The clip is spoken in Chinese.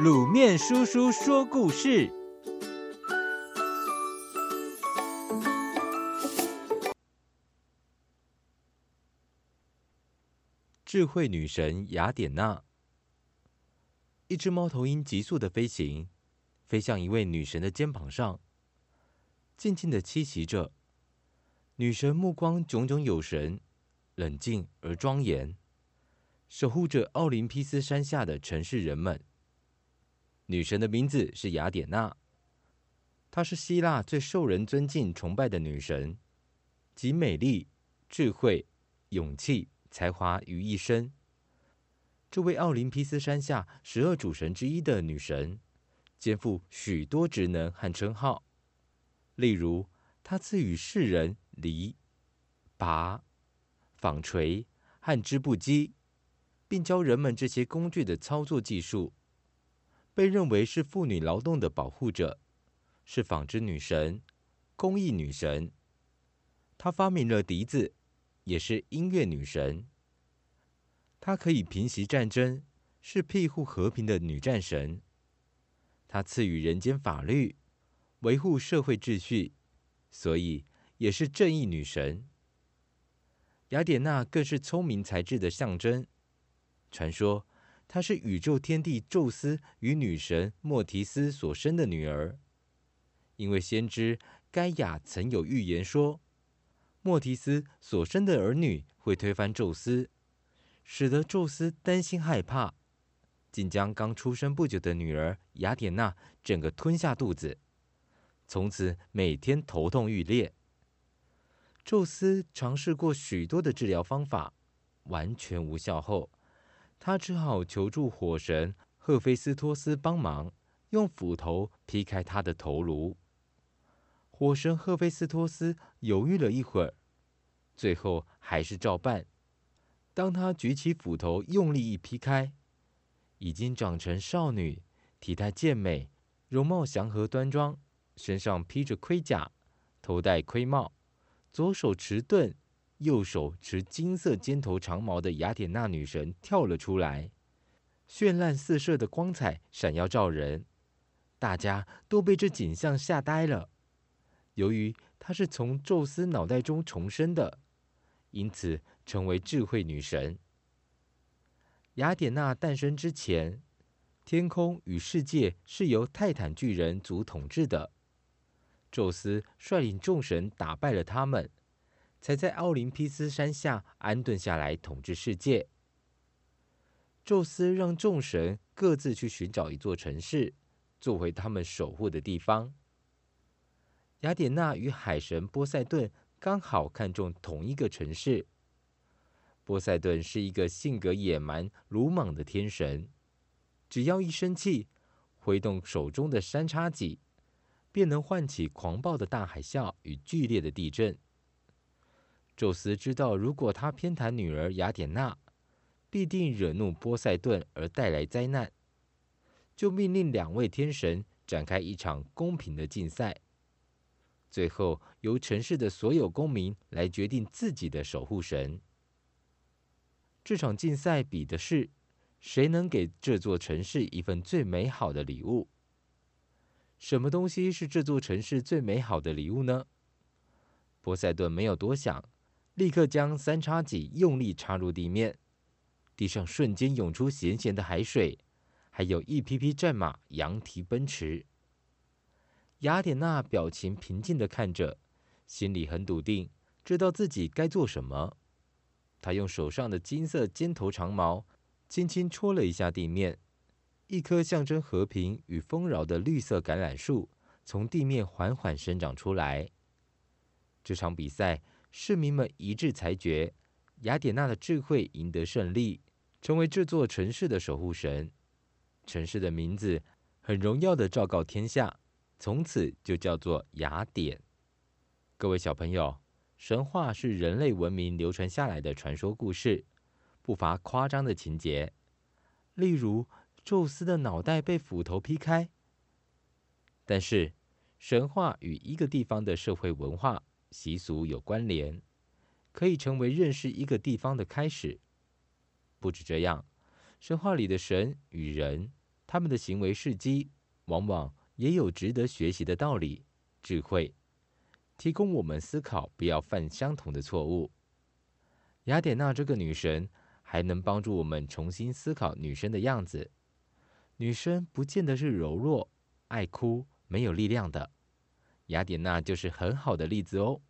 卤面叔叔说故事：智慧女神雅典娜。一只猫头鹰急速的飞行，飞向一位女神的肩膀上，静静的栖息着。女神目光炯炯有神，冷静而庄严，守护着奥林匹斯山下的城市人们。女神的名字是雅典娜，她是希腊最受人尊敬崇拜的女神，集美丽、智慧、勇气、才华于一身。这位奥林匹斯山下十二主神之一的女神，肩负许多职能和称号，例如，她赐予世人犁、拔、纺锤和织布机，并教人们这些工具的操作技术。被认为是妇女劳动的保护者，是纺织女神、工艺女神。她发明了笛子，也是音乐女神。她可以平息战争，是庇护和平的女战神。她赐予人间法律，维护社会秩序，所以也是正义女神。雅典娜更是聪明才智的象征。传说。她是宇宙天帝宙斯与女神莫提斯所生的女儿，因为先知该亚曾有预言说，莫提斯所生的儿女会推翻宙斯，使得宙斯担心害怕，竟将刚出生不久的女儿雅典娜整个吞下肚子，从此每天头痛欲裂。宙斯尝试过许多的治疗方法，完全无效后。他只好求助火神赫菲斯托斯帮忙，用斧头劈开他的头颅。火神赫菲斯托斯犹豫了一会儿，最后还是照办。当他举起斧头，用力一劈开，已经长成少女，体态健美，容貌祥和端庄，身上披着盔甲，头戴盔帽，左手持盾。右手持金色尖头长矛的雅典娜女神跳了出来，绚烂四射的光彩闪耀照人，大家都被这景象吓呆了。由于她是从宙斯脑袋中重生的，因此成为智慧女神。雅典娜诞生之前，天空与世界是由泰坦巨人族统治的，宙斯率领众神打败了他们。才在奥林匹斯山下安顿下来统治世界。宙斯让众神各自去寻找一座城市，作为他们守护的地方。雅典娜与海神波塞顿刚好看中同一个城市。波塞顿是一个性格野蛮、鲁莽的天神，只要一生气，挥动手中的三叉戟，便能唤起狂暴的大海啸与剧烈的地震。宙斯知道，如果他偏袒女儿雅典娜，必定惹怒波塞顿而带来灾难，就命令两位天神展开一场公平的竞赛，最后由城市的所有公民来决定自己的守护神。这场竞赛比的是谁能给这座城市一份最美好的礼物。什么东西是这座城市最美好的礼物呢？波塞顿没有多想。立刻将三叉戟用力插入地面，地上瞬间涌出咸咸的海水，还有一匹匹战马扬蹄奔驰。雅典娜表情平静地看着，心里很笃定，知道自己该做什么。她用手上的金色尖头长矛轻轻戳了一下地面，一棵象征和平与丰饶的绿色橄榄树从地面缓缓生长出来。这场比赛。市民们一致裁决，雅典娜的智慧赢得胜利，成为这座城市的守护神。城市的名字很荣耀的昭告天下，从此就叫做雅典。各位小朋友，神话是人类文明流传下来的传说故事，不乏夸张的情节，例如宙斯的脑袋被斧头劈开。但是，神话与一个地方的社会文化。习俗有关联，可以成为认识一个地方的开始。不止这样，神话里的神与人，他们的行为事迹往往也有值得学习的道理、智慧，提供我们思考，不要犯相同的错误。雅典娜这个女神还能帮助我们重新思考女生的样子。女生不见得是柔弱、爱哭、没有力量的。雅典娜就是很好的例子哦。